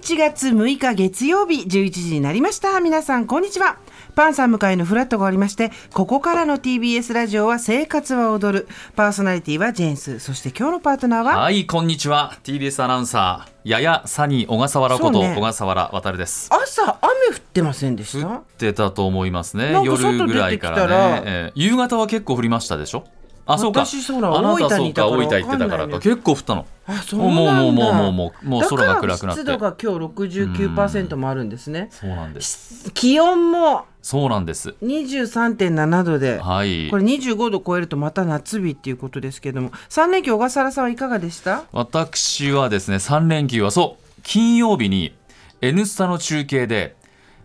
11月6日月曜日11時になりました。皆さんこんにちは。パンさん迎えのフラットがありましてここからの TBS ラジオは生活は踊る。パーソナリティはジェーンス。そして今日のパートナーは？はいこんにちは。TBS アナウンサーややサニー小笠原こと、ね。小笠原渉です。朝雨降ってませんでし降たってたと思いますね。夜ぐらいからね、えー夕方は結構降りましたでしょ？あそうか。私そうなあなた大分にいたから。そうか大分行ってたからか。結構降ったの。あそうなんだ。もうもうもうもうもうもう空が暗くなって。だから湿度が今日69%もあるんですね。そうなんです。気温もそうなんです。23.7度ではい。これ25度超えるとまた夏日っていうことですけども。3連休小笠原さんはいかがでした？私はですね3連休はそう金曜日に「N スタ」の中継で、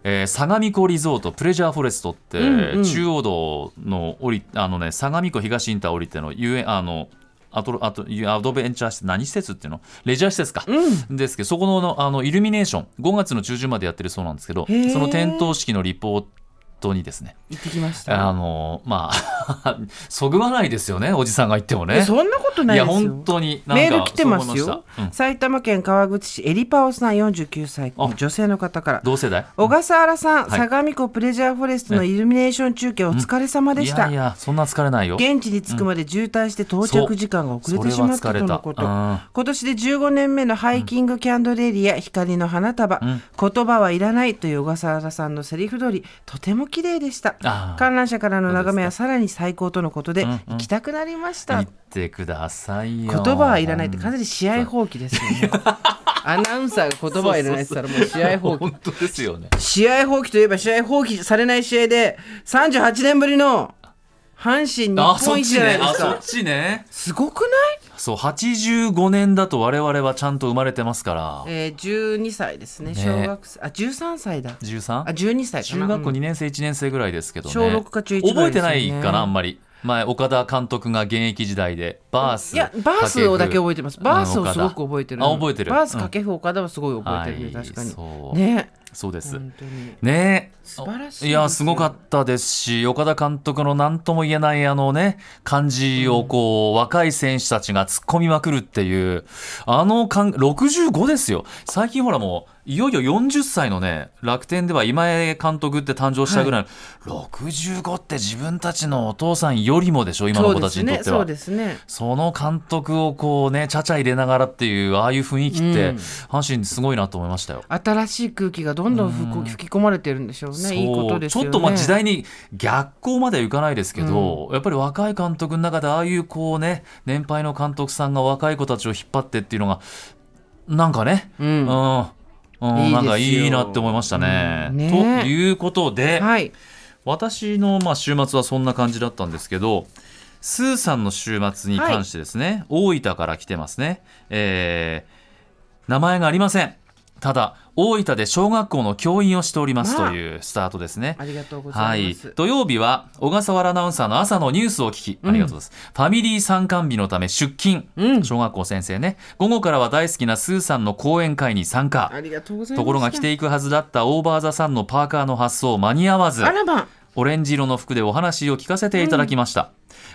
えー相模湖リゾートプレジャーフォレストって、うんうん。中央道の降りあのね相模湖東インター降りての遊園あのアトロアトアドベンチャー施設何施設っていうの？レジャー施設か、ですけどそこのあのイルミネーション5月の中旬までやってるそうなんですけどその点灯式のリポートにですね。行ってきました。あのまあ そぐわないですよねおじさんが言ってもね。そんなことないいやですよ。本当にメール来てますよ。うん。埼玉県川口市エリパオさん49歳。あ女性の方から。同世代？小笠原さん、はい。相模湖プレジャーフォレストのイルミネーション中継お疲れ様でした、いやいやそんな疲れないよ。現地に着くまで渋滞して到着時間が遅れてしまったとのこと、今年で15年目のハイキングキャンドルエリア、光の花束、言葉はいらないという小笠原さんのセリフ通りとても綺麗でした。観覧車からの眺めはさらに最高とのことで、うんうん。行きたくなりました、言ってくださいよ。言葉はいらないって完全に試合放棄ですよね。アナウンサーが言葉はいらないって言ったらもう試合放棄。本当ですよね。試合放棄といえば試合放棄されない試合で38年ぶりの阪神日本一じゃないですか。あそっちね。すごくない？そう85年だと我々はちゃんと生まれてますから。えー、12歳ですね。ね。小学生。あ13歳だ。あ 13? 12歳かな。中学校うん2年生1年生ぐらいですけどね。小六か中一ぐら覚えていですよねないかなあんまり。前岡田監督が現役時代でバースいやバースをだけ覚えてます。バースをうんすごく覚えてる。あ覚えてる。バース掛布岡田はすごい覚えてるね、はい確かに。そう。ねそうです。本当に。ね。え素晴らしいいやすごかったです。し岡田監督の何とも言えないあのね感じをこう、若い選手たちが突っ込みまくるっていうあの感65ですよ。最近ほらもういよいよ40歳のね楽天では今江監督って誕生したぐらいの、65って自分たちのお父さんよりもでしょ今の子たちにとっては。そうですね。その監督をこうねちゃちゃ入れながらっていうああいう雰囲気って、うん。阪神すごいなと思いましたよ。新しい空気がどんどん吹き込まれてるんでしょうね。そう。いいことですよね。ちょっとまあ時代に逆行まではいかないですけど、やっぱり若い監督の中でああいうこうね年配の監督さんが若い子たちを引っ張ってっていうのがなんかね、うん。うんなんかいいなって思いましたね。うん。ね。ということで、はい。私のまあ週末はそんな感じだったんですけどスーさんの週末に関してですね、大分から来てますね、えー名前がありません。ただ大分で小学校の教員をしておりますまあ。というスタートですね、ありがとうござはいいます、土曜日は小笠原アナウンサーの朝のニュースを聞き、ありがとうございます。ファミリー参観日のため出勤、うん。小学校先生ね。午後からは大好きなスーさんの講演会に参加。ありがとうございます。ところが着ていくはずだったオーバーザさんのパーカーの発送間に合わずあらま。オレンジ色の服でお話を聞かせていただきました、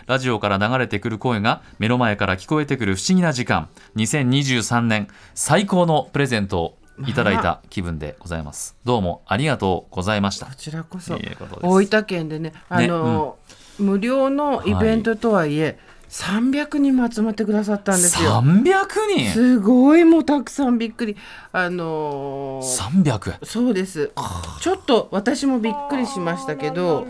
ラジオから流れてくる声が目の前から聞こえてくる不思議な時間。2023年最高のプレゼントを いただいた気分でございます。どうもありがとうございました。こちらこそ。大分県でねあの、無料のイベントとはいえ、300人も集まってくださったんですよ。300人？すごいもうたくさんびっくり。あのー300そうです。ちょっと私もびっくりしましたけど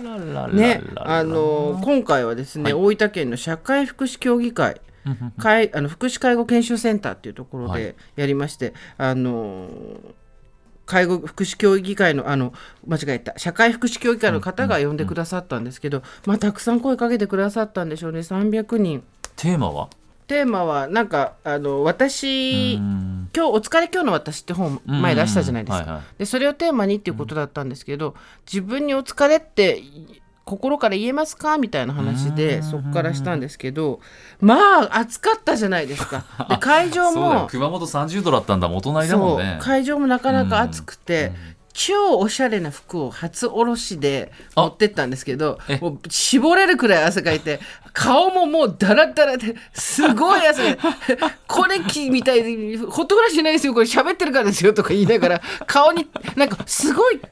ねあのー今回はですね、大分県の社会福祉協議会介あの福祉介護研修センターっていうところはい。でやりまして、あのー介護福祉協議会のあの間違えた。社会福祉協議会の方が呼んでくださったんですけど、まあ、たくさん声かけてくださったんでしょうね。300人。テーマは？テーマはなんかあの私うん。今日「お疲れ今日の私」って本前出したじゃないですか、うん。はいはい。でそれをテーマにっていうことだったんですけど、自分に「お疲れ」って心から言えますか？みたいな話でそこからしたんですけどまあ暑かったじゃないですか。で会場も熊本30度だったんだもん。お隣だもんね。会場もなかなか暑くて、超おしゃれな服を初おろしで持ってったんですけどえ。もう絞れるくらい汗かいて顔ももうダラダラですごい汗。これきみたいにほっとくらしないですよこれ。喋ってるからですよとか言いながら顔になんかすごい化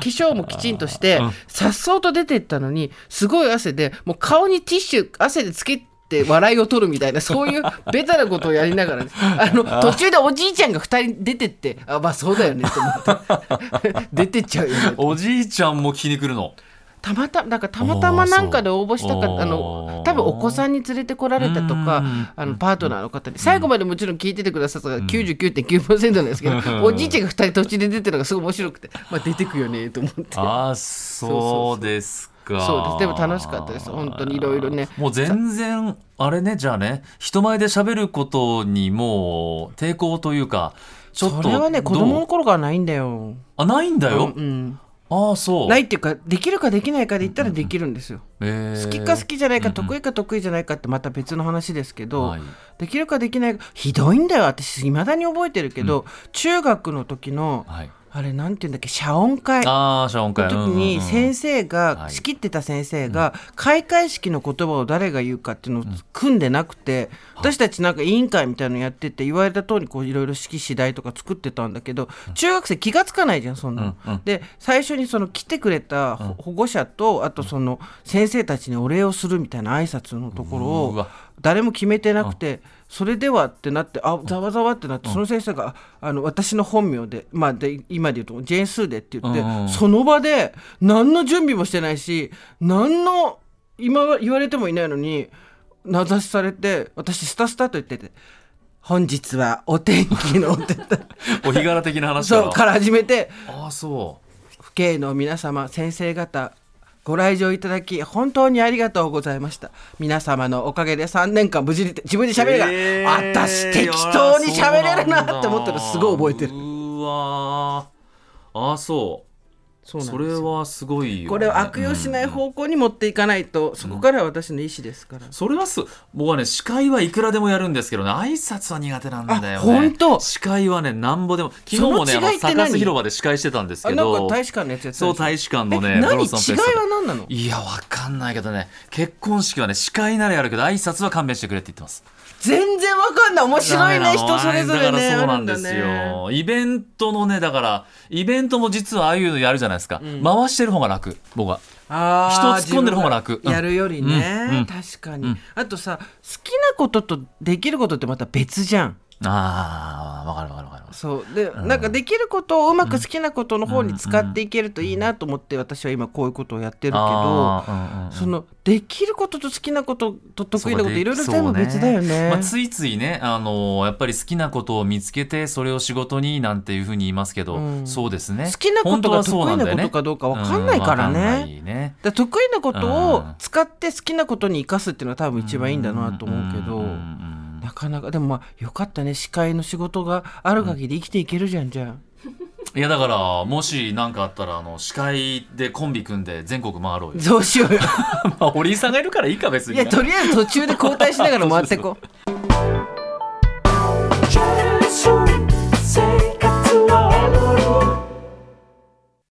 粧もきちんとしてさっそうと出てったのにすごい汗でもう顔にティッシュ汗でつけて笑いを取るみたいな そういうベタなことをやりながら、ね、あの途中でおじいちゃんが2人出てってあまあそうだよね。と思って出てっちゃうよね。おじいちゃんも聞きに来るの？たまたなんかたまたまなんかで応募したかおー。あの多分お子さんに連れてこられたとかうん。あのパートナーの方に最後までもちろん聞いててくださったから99.9%なんですけどおじいちゃんが2人途中で出てるのがすごい面白くて、まあ、出てくよねと思って。ああそうですかそうですでも楽しかったです。本当にいろいろね。もう全然あれねじゃあね人前で喋ることにもう抵抗というかちょっとそれはね子供の頃からないんだよ。あないんだよ、うん、ああそう。ないっていうかできるかできないかで言ったらできるんですよ。え。ー好きか好きじゃないか得意か得意じゃないかってまた別の話ですけど、はい。できるかできないかひどいんだよ。私いまだに覚えてるけど、中学の時のはいあれなんていうんだっけ？謝恩会。のああ謝恩会。時に先生が、はい。仕切ってた先生が、開会式の言葉を誰が言うかっていうのを組んでなくて、私たちなんか委員会みたいなのやってて言われた通りこういろいろ式次第とか作ってたんだけど、中学生気がつかないじゃんそんなの、で最初にその来てくれた保保護者と、あとその先生たちにお礼をするみたいな挨拶のところを誰も決めてなくて、それではってなってあざわざわってなって、その先生があの私の本名で,、まあ、で今で言うとジェーン・スーでって言って、その場で何の準備もしてないし何の今は言われてもいないのに名指しされて私スタスタと言ってて「本日はお天気の」って言った お日柄的な話からそうから始めてああそ父兄の皆様先生方ご来場いただき本当にありがとうございました。皆様のおかげで3年間無事に自分で喋るから、えー私適当に喋れるなって思ったらすごい覚えてる。うわー。ああそう。そそれはすごいよ、ね、これを悪用しない方向に持っていかないと、そこからは私の意思ですから、それはす僕はね司会はいくらでもやるんですけどね。挨拶は苦手なんだよね。あほんと司会はねなんぼでも。昨日もねサカス広場で司会してたんですあなんけどか大使館のやつやそう大使館のえね違いロなの？いやわかんないけどね。結婚式はね司会ならやるけど挨拶は勘弁してくれって言ってます。全然わかんない。面白いね人それぞれね。そうなんですだね。よイベントのねだからイベントも実はああいうのやるじゃないですか、回してる方が楽僕は。人突っ込んでる方が楽。やるよりね、うんうん確かに、あとさ好きなこととできることってまた別じゃんああわかるわかるわかる。そう。で、なんかできることをうまく好きなことの方に使っていけるといいなと思って私は今こういうことをやってるけど、うんうんうん。そのできることと好きなことと得意なこといろいろ全部別だよね。そうまあ、ついついね、あのーやっぱり好きなことを見つけてそれを仕事になんていうふうに言いますけど、うん。そうですね。好きなことが得意なことかどうかわかんないからね。ね。だ得意なことをうん。使って好きなことに生かすっていうのは多分一番いいんだなと思うけど、かなかでもまあよかったね。司会の仕事がある限り生きていけるじゃんじゃいやだからもし何かあったらあの司会でコンビ組んで全国回ろうよ。あどうしようよ。まあ堀井さんがいるからいいか別にいやとりあえず途中で交代しながら回ってこう